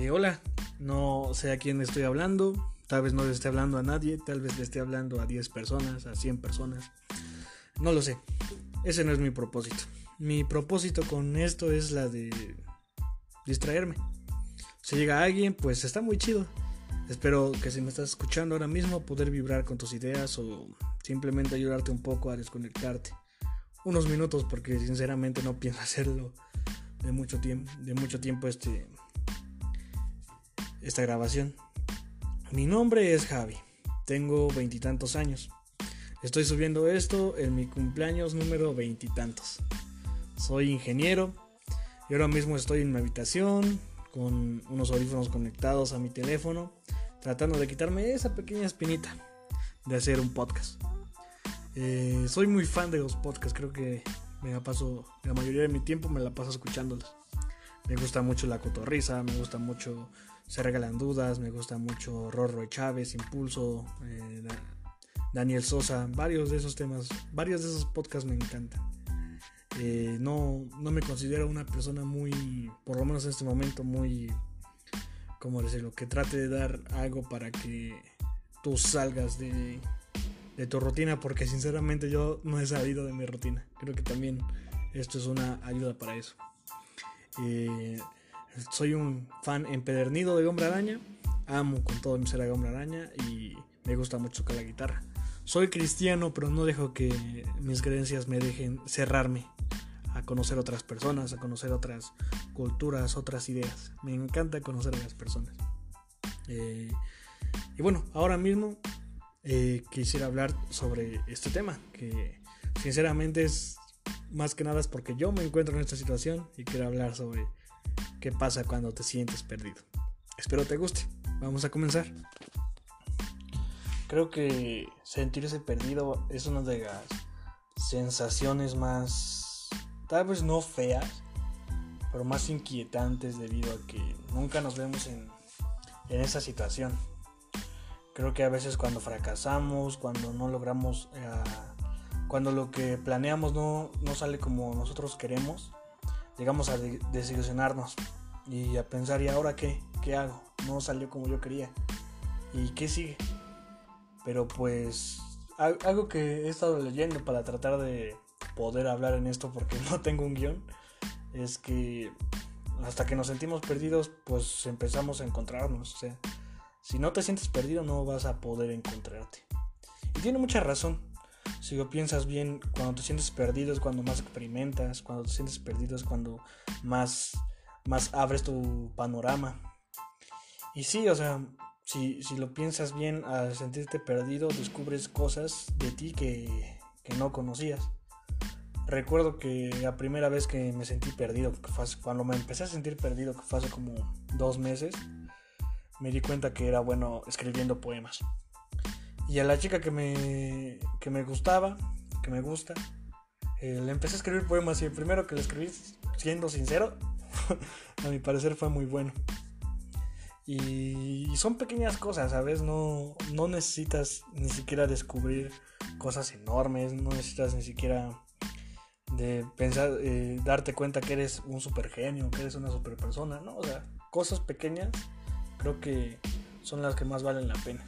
Eh, hola, no sé a quién estoy hablando, tal vez no le esté hablando a nadie, tal vez le esté hablando a 10 personas, a 100 personas, no lo sé, ese no es mi propósito. Mi propósito con esto es la de distraerme. Si llega alguien, pues está muy chido. Espero que si me estás escuchando ahora mismo poder vibrar con tus ideas o simplemente ayudarte un poco a desconectarte. Unos minutos porque sinceramente no pienso hacerlo de mucho tiempo, de mucho tiempo este esta grabación. Mi nombre es Javi. Tengo veintitantos años. Estoy subiendo esto en mi cumpleaños número veintitantos. Soy ingeniero y ahora mismo estoy en mi habitación con unos audífonos conectados a mi teléfono tratando de quitarme esa pequeña espinita de hacer un podcast. Eh, soy muy fan de los podcasts, creo que me la paso, la mayoría de mi tiempo me la paso escuchándolos. Me gusta mucho la cotorriza, me gusta mucho Se Regalan Dudas, me gusta mucho Rorro Chávez, Impulso, eh, Daniel Sosa, varios de esos temas, varios de esos podcasts me encantan. Eh, no, no me considero una persona muy, por lo menos en este momento, muy ¿cómo decirlo? Que trate de dar algo para que tú salgas de, tu rutina, porque sinceramente yo no he salido de mi rutina. Creo que también esto es una ayuda para eso. Eh, soy un fan empedernido de Hombre Araña, amo con todo mi ser a Hombre Araña y me gusta mucho tocar la guitarra. Soy cristiano, pero no dejo que mis creencias me dejen cerrarme a conocer otras personas, a conocer otras culturas, otras ideas. Me encanta conocer a las personas. Eh, y bueno, ahora mismo eh, quisiera hablar sobre este tema, que sinceramente es más que nada es porque yo me encuentro en esta situación y quiero hablar sobre qué pasa cuando te sientes perdido. Espero te guste. Vamos a comenzar. Creo que sentirse perdido es una de las sensaciones más tal vez no feas, pero más inquietantes debido a que nunca nos vemos en, esa situación. Creo que a veces cuando fracasamos, cuando no logramos, eh, cuando lo que planeamos no, sale como nosotros queremos, llegamos a desilusionarnos y a pensar, ¿y ahora qué? ¿Qué hago? No salió como yo quería. ¿Y qué sigue? Pero pues algo que he estado leyendo para tratar de poder hablar en esto porque no tengo un guion, es que hasta que nos sentimos perdidos, pues empezamos a encontrarnos. O sea, si no te sientes perdido, no vas a poder encontrarte. Y tiene mucha razón. Si lo piensas bien, cuando te sientes perdido es cuando más experimentas, cuando te sientes perdido es cuando más, más abres tu panorama. Y sí, o sea, si, si lo piensas bien, al sentirte perdido, descubres cosas de ti que, que no conocías. Recuerdo que la primera vez que me sentí perdido, cuando me empecé a sentir perdido, que fue hace como dos meses, me di cuenta que era bueno escribiendo poemas. Y a la chica que me, que me gustaba, que me gusta, eh, le empecé a escribir poemas y el primero que le escribí, siendo sincero, a mi parecer fue muy bueno. Y son pequeñas cosas, ¿sabes? No, no necesitas ni siquiera descubrir cosas enormes, no necesitas ni siquiera de pensar, eh, darte cuenta que eres un super genio, que eres una super persona, ¿no? O sea, cosas pequeñas creo que son las que más valen la pena.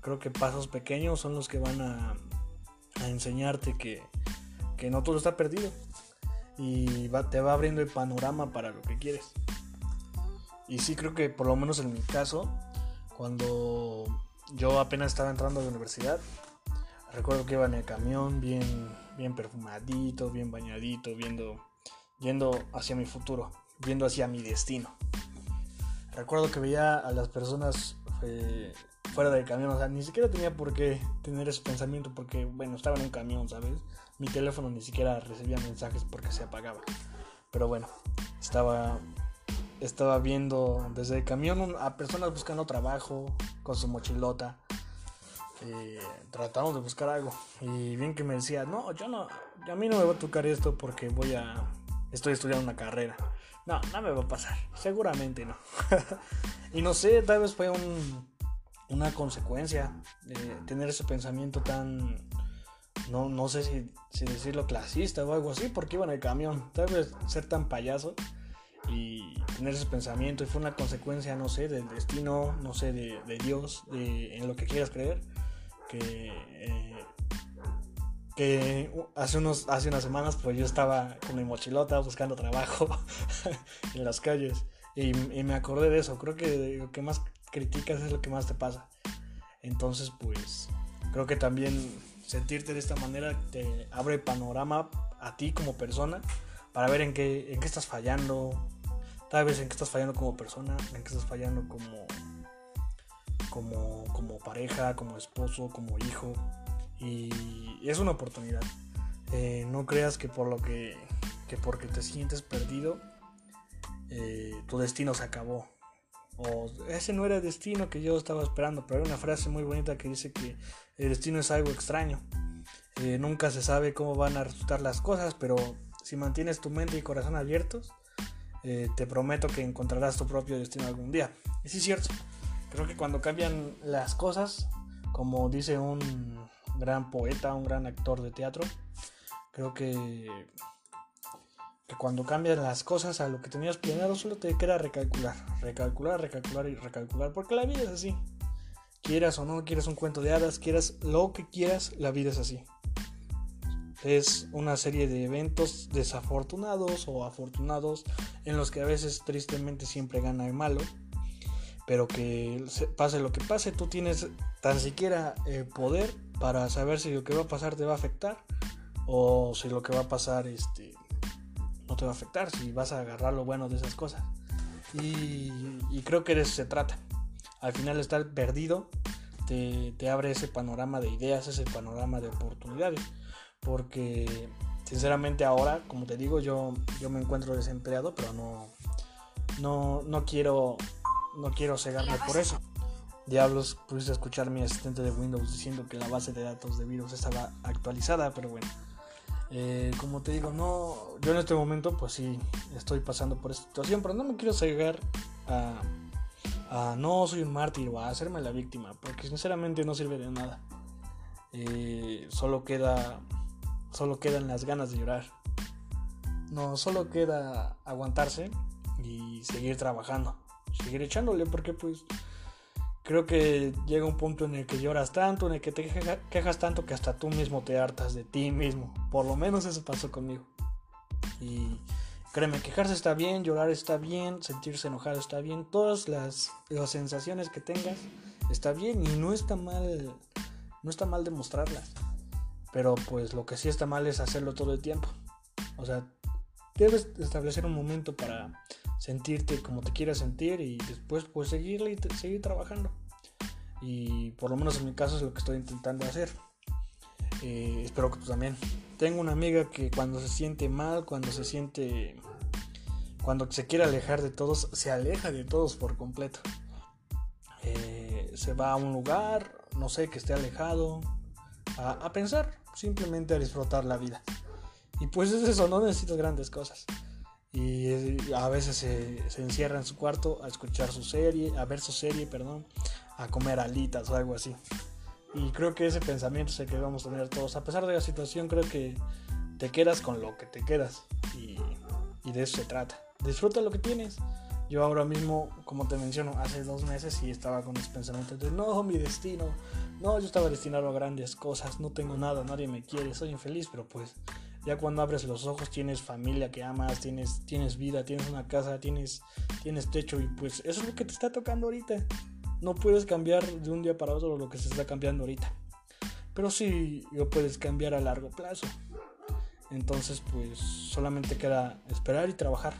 Creo que pasos pequeños son los que van a, enseñarte que, que, no todo está perdido y te va abriendo el panorama para lo que quieres. Y sí creo que por lo menos en mi caso, cuando yo apenas estaba entrando a la universidad, recuerdo que iba en el camión bien bien perfumadito, bien bañadito, viendo, yendo hacia mi futuro, viendo hacia mi destino. Recuerdo que veía a las personas eh, fuera del camión, o sea, ni siquiera tenía por qué tener ese pensamiento porque, bueno, estaba en un camión, ¿sabes? Mi teléfono ni siquiera recibía mensajes porque se apagaba. Pero bueno, estaba, estaba viendo desde el camión a personas buscando trabajo con su mochilota eh, tratamos de buscar algo. Y bien que me decía, no, yo no, a mí no me va a tocar esto porque voy a, estoy estudiando una carrera. No, no me va a pasar, seguramente no. y no sé, tal vez fue un, una consecuencia de tener ese pensamiento tan, no, no sé si, si decirlo clasista o algo así, porque iba en el camión, tal vez ser tan payaso. y tener ese pensamiento y fue una consecuencia, no sé, del destino, no sé, de, Dios, de, en lo que quieras creer, que, eh, que hace, unos, hace unas semanas pues yo estaba con mi mochilota buscando trabajo en las calles y, y, me acordé de eso, creo que lo que más criticas es lo que más te pasa. Entonces pues creo que también sentirte de esta manera te abre panorama a ti como persona para ver en qué, en qué estás fallando, tal vez en qué estás fallando como persona, en qué estás fallando como, como, como pareja, como esposo, como hijo. Y es una oportunidad. Eh, no creas que por lo que, que porque te sientes perdido, eh, tu destino se acabó. Ese no era el destino que yo estaba esperando, pero hay una frase muy bonita que dice que el destino es algo extraño. Eh, nunca se sabe cómo van a resultar las cosas, pero si mantienes tu mente y corazón abiertos, eh, te prometo que encontrarás tu propio destino algún día. Y sí es cierto, creo que cuando cambian las cosas, como dice un gran poeta, un gran actor de teatro, creo que cuando cambian las cosas a lo que tenías planeado, solo te queda recalcular, recalcular, recalcular y recalcular, porque la vida es así. Quieras o no, quieras un cuento de hadas, quieras lo que quieras, la vida es así es una serie de eventos desafortunados o afortunados en los que a veces tristemente siempre gana el malo, pero que pase lo que pase, tú tienes tan siquiera el poder para saber si lo que va a pasar te va a afectar o si lo que va a pasar este, no te va a afectar, si vas a agarrar lo bueno de esas cosas. Y, creo que de eso se trata. Al final estar perdido te, abre ese panorama de ideas, ese panorama de oportunidades porque sinceramente ahora, como te digo, yo, yo me encuentro desempleado, pero no, no, no quiero no quiero cegarme por eso. Diablos, pudiste escuchar a mi asistente de Windows diciendo que la base de datos de virus estaba actualizada, pero bueno. Eh, como te digo, no, yo en este momento pues sí estoy pasando por esta situación, pero no me quiero cegar a, a no soy un mártir o a hacerme la víctima, porque sinceramente no sirve de nada. Eh, solo queda solo quedan las ganas de llorar. No, solo queda aguantarse y seguir trabajando, seguir echándole porque pues creo que llega un punto en el que lloras tanto, en el que te quejas tanto que hasta tú mismo te hartas de ti mismo. Por lo menos eso pasó conmigo. Y créeme, quejarse está bien, llorar está bien, sentirse enojado está bien, todas las, las sensaciones que tengas está bien y no está mal, no está mal demostrarlas. Pero pues lo que sí está mal es hacerlo todo el tiempo. O sea, debes establecer un momento para sentirte como te quieras sentir y después pues seguirle y seguir trabajando. Y por lo menos en mi caso es lo que estoy intentando hacer. Eh, espero que tú también. Tengo una amiga que cuando se siente mal, cuando se siente... Cuando se quiere alejar de todos, se aleja de todos por completo. Eh, se va a un lugar, no sé, que esté alejado, a pensar, simplemente a disfrutar la vida. Y pues es eso, no necesitas grandes cosas. Y a veces se, encierra en su cuarto a escuchar su serie, a ver su serie, perdón, a comer alitas o algo así. Y creo que ese pensamiento es el que vamos a tener todos. A pesar de la situación, creo que te quedas con lo que te quedas. Y, y de eso se trata. Disfruta lo que tienes. Yo ahora mismo, como te menciono, hace dos meses y estaba con mis pensamientos de no, mi destino, no, yo estaba destinado a grandes cosas, no tengo nada, nadie me quiere, soy infeliz, pero pues ya cuando abres los ojos tienes familia que amas, tienes, tienes vida, tienes una casa, tienes, tienes techo y pues eso es lo que te está tocando ahorita. No puedes cambiar de un día para otro lo que se está cambiando ahorita. Pero sí lo puedes cambiar a largo plazo. Entonces pues solamente queda esperar y trabajar.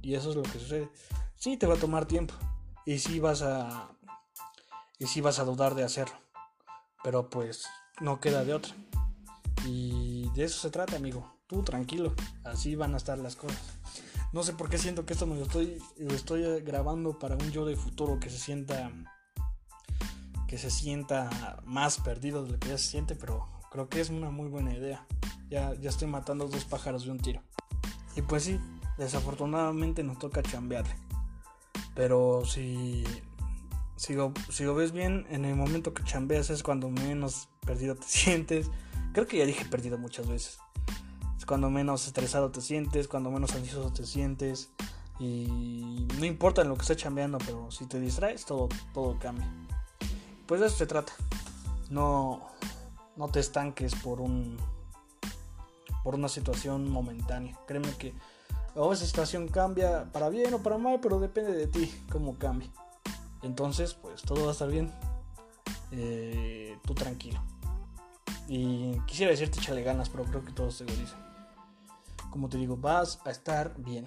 Y eso es lo que sucede. Sí te va a tomar tiempo. Y sí vas a... Y sí vas a dudar de hacerlo. Pero pues no queda de otra. Y de eso se trata, amigo. Tú tranquilo, así van a estar las cosas. No sé por qué siento que esto me lo estoy, lo estoy grabando para un yo de futuro que se sienta que se sienta más perdido de lo que ya se siente, pero creo que es una muy buena idea. Ya, ya estoy matando dos pájaros de un tiro. Y pues sí, desafortunadamente nos toca chambearle. Pero si si lo, ves bien, en el momento que chambeas es cuando menos perdido te sientes. Creo que ya dije perdido muchas veces. Es cuando menos estresado te sientes, cuando menos ansioso te sientes. Y no importa en lo que estés chambeando, pero si te distraes, todo, todo cambia. Pues de eso se trata. No, no te estanques por un por una situación momentánea. Créeme que o esa situación cambia para bien o para mal, pero depende de ti cómo cambie. Entonces, pues todo va a estar bien. Eh, tú tranquilo. Y quisiera decirte échale ganas, pero creo que todos te lo. Como te digo, vas a estar bien.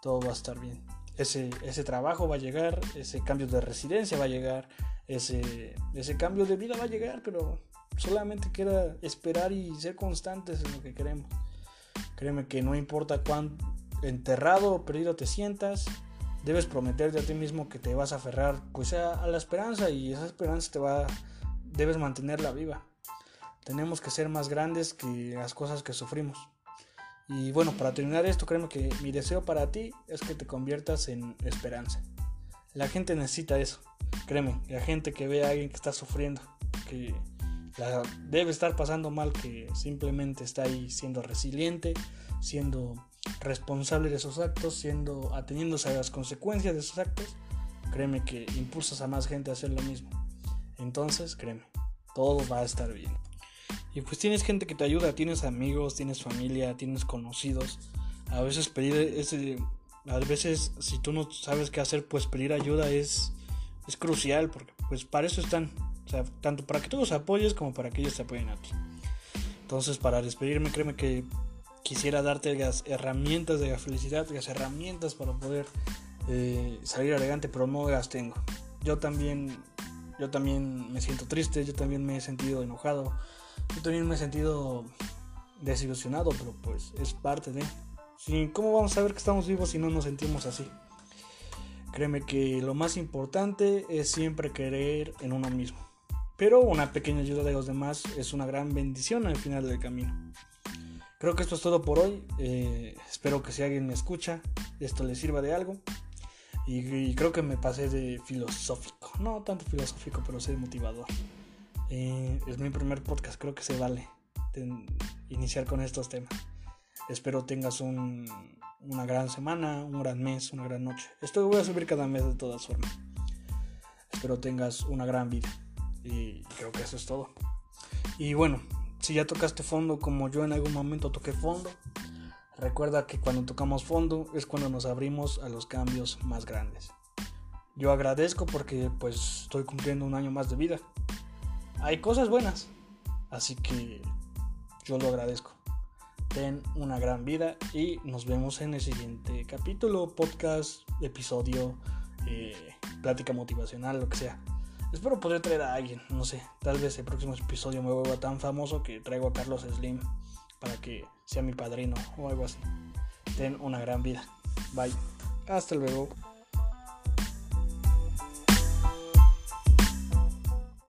Todo va a estar bien. Ese, ese trabajo va a llegar, ese cambio de residencia va a llegar, ese, ese cambio de vida va a llegar, pero solamente queda esperar y ser constantes en lo que queremos. Créeme que no importa cuán enterrado o perdido te sientas, debes prometerte a ti mismo que te vas a aferrar pues a, la esperanza y esa esperanza te va debes mantenerla viva. Tenemos que ser más grandes que las cosas que sufrimos. Y bueno, para terminar esto, créeme que mi deseo para ti es que te conviertas en esperanza. La gente necesita eso. Créeme, la gente que ve a alguien que está sufriendo, que la debe estar pasando mal, que simplemente está ahí siendo resiliente, siendo responsable de sus actos, siendo ateniéndose a las consecuencias de sus actos, créeme que impulsas a más gente a hacer lo mismo. Entonces, créeme, todo va a estar bien. Y pues tienes gente que te ayuda, tienes amigos, tienes familia, tienes conocidos. A veces pedir ese a veces si tú no sabes qué hacer, pues pedir ayuda es es crucial porque pues para eso están, o sea, tanto para que tú los apoyes como para que ellos te apoyen a ti. Entonces, para despedirme, créeme que quisiera darte las herramientas de la felicidad, las herramientas para poder eh, salir adelante, pero no las tengo. Yo también, yo también me siento triste, yo también me he sentido enojado, yo también me he sentido desilusionado, pero pues es parte de... ¿Cómo vamos a saber que estamos vivos si no nos sentimos así? Créeme que lo más importante es siempre creer en uno mismo. Pero una pequeña ayuda de los demás es una gran bendición al final del camino. Creo que esto es todo por hoy. Eh, espero que si alguien me escucha, esto le sirva de algo. Y, creo que me pasé de filosófico. No tanto filosófico, pero sí motivador. Eh, es mi primer podcast, creo que se vale iniciar con estos temas. Espero tengas una gran semana, un gran mes, una gran noche. Esto lo voy a subir cada mes de todas formas. Espero tengas una gran vida. Y creo que eso es todo. Y bueno, si ya tocaste fondo como yo en algún momento toqué fondo, recuerda que cuando tocamos fondo es cuando nos abrimos a los cambios más grandes. Yo agradezco porque pues estoy cumpliendo un año más de vida. Hay cosas buenas, así que yo lo agradezco. Ten una gran vida y nos vemos en el siguiente capítulo, podcast, episodio, eh, plática motivacional, lo que sea. Espero poder traer a alguien, no sé, tal vez el próximo episodio me vuelva tan famoso que traigo a Carlos Slim para que sea mi padrino o algo así. Ten una gran vida. Bye. Hasta luego.